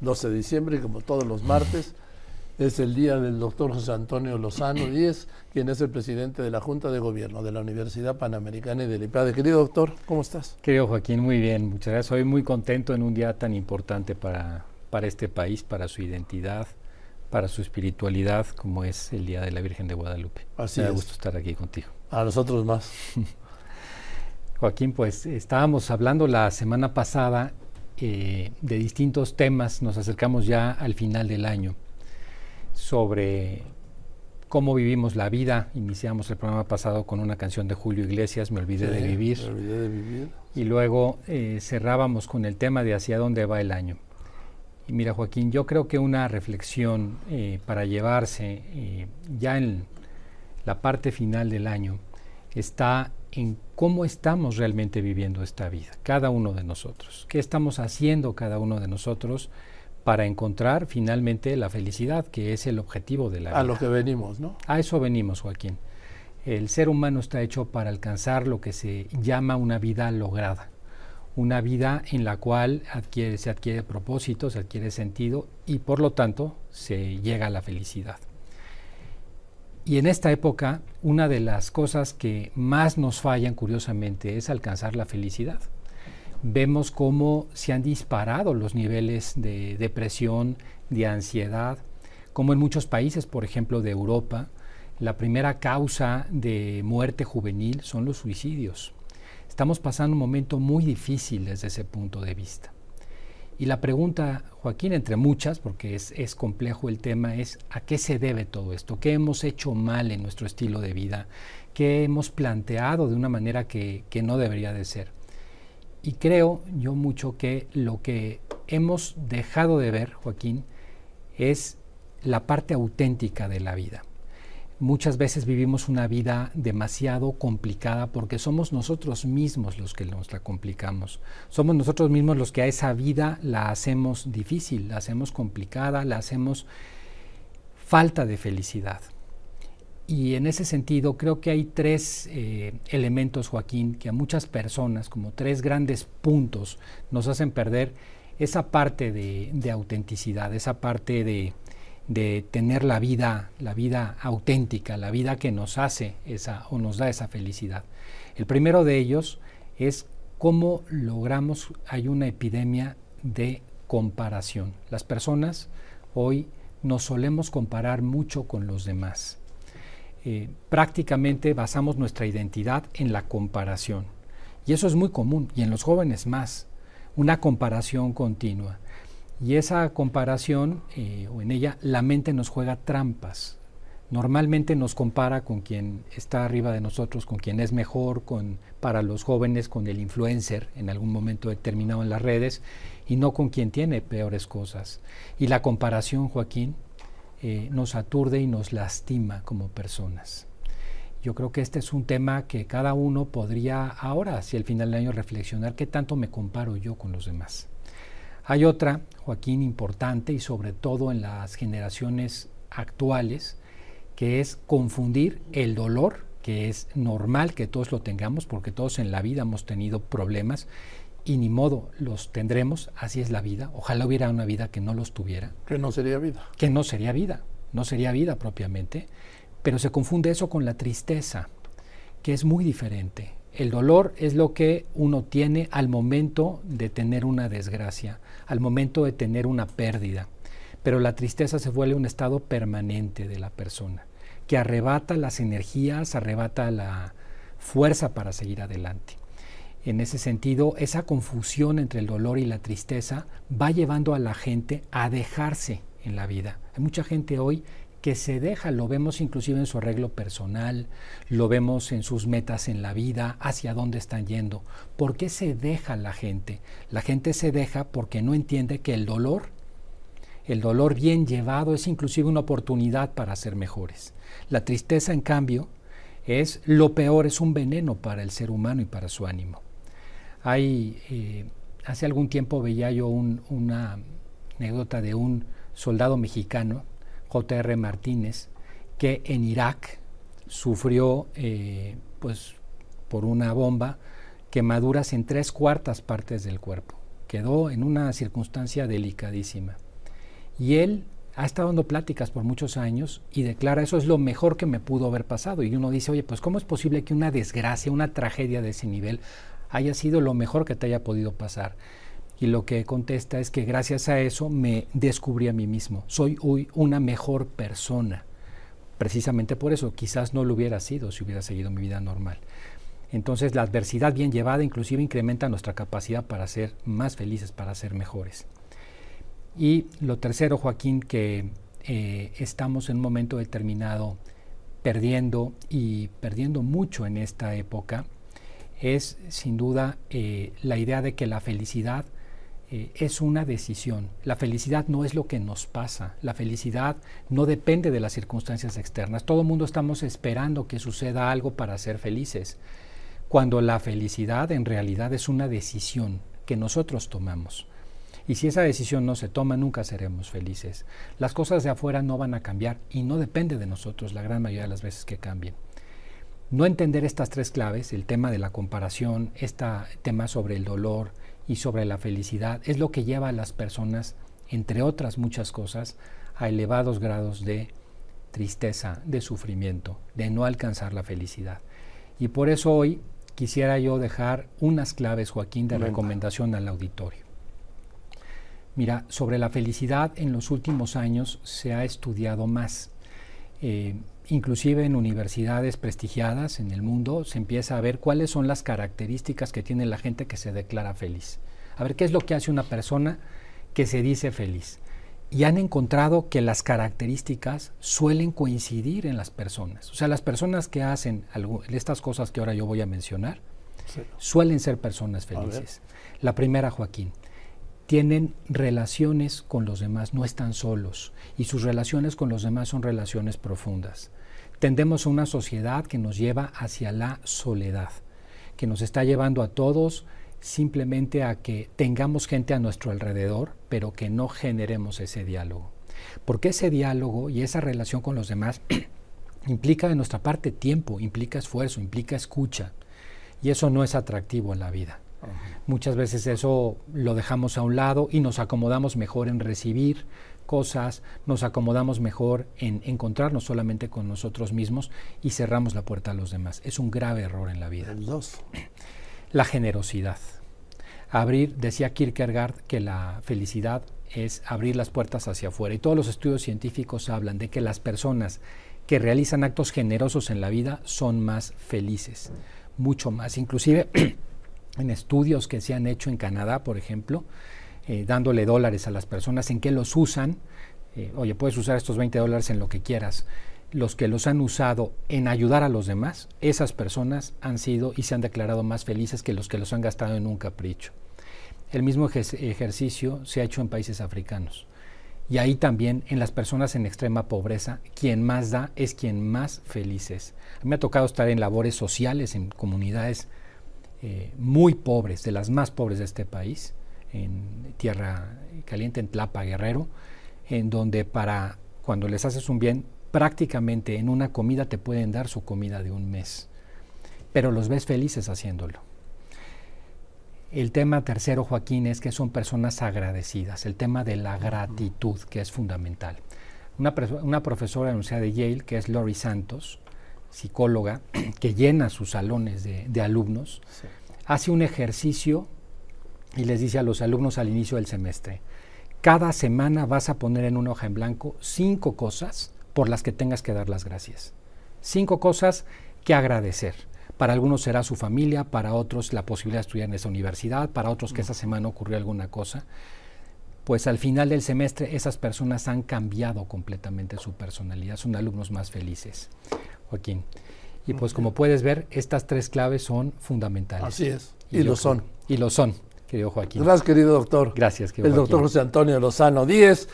12 de diciembre, como todos los martes, es el día del doctor José Antonio Lozano Díez, quien es el presidente de la Junta de Gobierno de la Universidad Panamericana y del IPADE. Querido doctor, ¿cómo estás? Querido Joaquín, muy bien, muchas gracias. Soy muy contento en un día tan importante para, para este país, para su identidad, para su espiritualidad, como es el Día de la Virgen de Guadalupe. Así Me da es. gusto estar aquí contigo. A nosotros más. Joaquín, pues estábamos hablando la semana pasada eh, de distintos temas, nos acercamos ya al final del año, sobre cómo vivimos la vida. Iniciamos el programa pasado con una canción de Julio Iglesias, Me olvidé de vivir, Me olvidé de vivir. y luego eh, cerrábamos con el tema de hacia dónde va el año. Y mira, Joaquín, yo creo que una reflexión eh, para llevarse eh, ya en la parte final del año está en cómo estamos realmente viviendo esta vida, cada uno de nosotros. ¿Qué estamos haciendo cada uno de nosotros para encontrar finalmente la felicidad, que es el objetivo de la vida? A lo que venimos, ¿no? A eso venimos, Joaquín. El ser humano está hecho para alcanzar lo que se llama una vida lograda, una vida en la cual adquiere, se adquiere propósito, se adquiere sentido y por lo tanto se llega a la felicidad. Y en esta época, una de las cosas que más nos fallan, curiosamente, es alcanzar la felicidad. Vemos cómo se han disparado los niveles de depresión, de ansiedad, como en muchos países, por ejemplo, de Europa, la primera causa de muerte juvenil son los suicidios. Estamos pasando un momento muy difícil desde ese punto de vista. Y la pregunta, Joaquín, entre muchas, porque es, complejo el tema, es ¿a qué se debe todo esto? ¿Qué hemos hecho mal en nuestro estilo de vida? ¿Qué hemos planteado de una manera que, que no debería de ser? Y creo yo mucho que lo que hemos dejado de ver, Joaquín, es la parte auténtica de la vida. Muchas veces vivimos una vida demasiado complicada porque somos nosotros mismos los que nos la complicamos. Somos nosotros mismos los que a esa vida la hacemos difícil, la hacemos complicada, la hacemos falta de felicidad. Y en ese sentido creo que hay tres eh, elementos, Joaquín, que a muchas personas, como tres grandes puntos, nos hacen perder esa parte de, de autenticidad, esa parte de, de tener la vida, la vida auténtica, la vida que nos hace esa o nos da esa felicidad. El primero de ellos es cómo logramos, hay una epidemia de comparación. Las personas hoy nos solemos comparar mucho con los demás. Eh, prácticamente basamos nuestra identidad en la comparación. Y eso es muy común, y en los jóvenes más, una comparación continua. Y esa comparación, eh, o en ella, la mente nos juega trampas. Normalmente nos compara con quien está arriba de nosotros, con quien es mejor, con, para los jóvenes, con el influencer en algún momento determinado en las redes, y no con quien tiene peores cosas. Y la comparación, Joaquín, eh, nos aturde y nos lastima como personas. Yo creo que este es un tema que cada uno podría ahora, hacia el final del año, reflexionar qué tanto me comparo yo con los demás. Hay otra, Joaquín, importante y sobre todo en las generaciones actuales, que es confundir el dolor, que es normal que todos lo tengamos, porque todos en la vida hemos tenido problemas y ni modo los tendremos, así es la vida. Ojalá hubiera una vida que no los tuviera. Que no sería vida. Que no sería vida, no sería vida propiamente, pero se confunde eso con la tristeza, que es muy diferente. El dolor es lo que uno tiene al momento de tener una desgracia, al momento de tener una pérdida. Pero la tristeza se vuelve un estado permanente de la persona, que arrebata las energías, arrebata la fuerza para seguir adelante. En ese sentido, esa confusión entre el dolor y la tristeza va llevando a la gente a dejarse en la vida. Hay mucha gente hoy que se deja, lo vemos inclusive en su arreglo personal, lo vemos en sus metas en la vida, hacia dónde están yendo. ¿Por qué se deja la gente? La gente se deja porque no entiende que el dolor, el dolor bien llevado es inclusive una oportunidad para ser mejores. La tristeza, en cambio, es lo peor, es un veneno para el ser humano y para su ánimo. Hay, eh, hace algún tiempo veía yo un, una anécdota de un soldado mexicano, J.R. Martínez, que en Irak sufrió eh, pues, por una bomba quemaduras en tres cuartas partes del cuerpo. Quedó en una circunstancia delicadísima. Y él ha estado dando pláticas por muchos años y declara eso es lo mejor que me pudo haber pasado. Y uno dice, oye, pues ¿cómo es posible que una desgracia, una tragedia de ese nivel haya sido lo mejor que te haya podido pasar? Y lo que contesta es que gracias a eso me descubrí a mí mismo. Soy hoy una mejor persona. Precisamente por eso, quizás no lo hubiera sido si hubiera seguido mi vida normal. Entonces la adversidad bien llevada inclusive incrementa nuestra capacidad para ser más felices, para ser mejores. Y lo tercero, Joaquín, que eh, estamos en un momento determinado perdiendo y perdiendo mucho en esta época, es sin duda eh, la idea de que la felicidad eh, es una decisión. La felicidad no es lo que nos pasa. La felicidad no depende de las circunstancias externas. Todo el mundo estamos esperando que suceda algo para ser felices, cuando la felicidad en realidad es una decisión que nosotros tomamos. Y si esa decisión no se toma, nunca seremos felices. Las cosas de afuera no van a cambiar y no depende de nosotros la gran mayoría de las veces que cambien. No entender estas tres claves, el tema de la comparación, este tema sobre el dolor y sobre la felicidad, es lo que lleva a las personas, entre otras muchas cosas, a elevados grados de tristeza, de sufrimiento, de no alcanzar la felicidad. Y por eso hoy quisiera yo dejar unas claves, Joaquín, de recomendación al auditorio. Mira, sobre la felicidad en los últimos años se ha estudiado más. Eh, inclusive en universidades prestigiadas en el mundo se empieza a ver cuáles son las características que tiene la gente que se declara feliz. A ver qué es lo que hace una persona que se dice feliz. Y han encontrado que las características suelen coincidir en las personas. O sea, las personas que hacen estas cosas que ahora yo voy a mencionar suelen ser personas felices. La primera, Joaquín, tienen relaciones con los demás, no están solos y sus relaciones con los demás son relaciones profundas. Tendemos a una sociedad que nos lleva hacia la soledad, que nos está llevando a todos simplemente a que tengamos gente a nuestro alrededor, pero que no generemos ese diálogo. Porque ese diálogo y esa relación con los demás implica de nuestra parte tiempo, implica esfuerzo, implica escucha, y eso no es atractivo en la vida. Muchas veces eso lo dejamos a un lado y nos acomodamos mejor en recibir cosas, nos acomodamos mejor en encontrarnos solamente con nosotros mismos y cerramos la puerta a los demás. Es un grave error en la vida. La generosidad. Abrir, decía Kierkegaard que la felicidad es abrir las puertas hacia afuera y todos los estudios científicos hablan de que las personas que realizan actos generosos en la vida son más felices, mucho más. Inclusive en estudios que se han hecho en Canadá, por ejemplo, eh, dándole dólares a las personas, en qué los usan. Eh, oye, puedes usar estos 20 dólares en lo que quieras. Los que los han usado en ayudar a los demás, esas personas han sido y se han declarado más felices que los que los han gastado en un capricho. El mismo ejercicio se ha hecho en países africanos. Y ahí también en las personas en extrema pobreza, quien más da es quien más feliz es. A mí me ha tocado estar en labores sociales, en comunidades eh, muy pobres, de las más pobres de este país, en Tierra Caliente, en Tlapa, Guerrero, en donde para cuando les haces un bien, prácticamente en una comida te pueden dar su comida de un mes, pero los ves felices haciéndolo. El tema tercero, Joaquín, es que son personas agradecidas, el tema de la gratitud, que es fundamental. Una, una profesora de la Universidad de Yale, que es Lori Santos, psicóloga, que llena sus salones de, alumnos, hace un ejercicio y les dice a los alumnos al inicio del semestre, cada semana vas a poner en una hoja en blanco cinco cosas por las que tengas que dar las gracias. Cinco cosas que agradecer. Para algunos será su familia, para otros la posibilidad de estudiar en esa universidad, para otros que esa semana ocurrió alguna cosa. Pues al final del semestre esas personas han cambiado completamente su personalidad, son alumnos más felices. Joaquín. Y pues como puedes ver, estas tres claves son fundamentales. Así es, y, lo son. Y lo son, querido Joaquín. Gracias, querido doctor. Gracias, querido El doctor José Antonio Lozano Díez.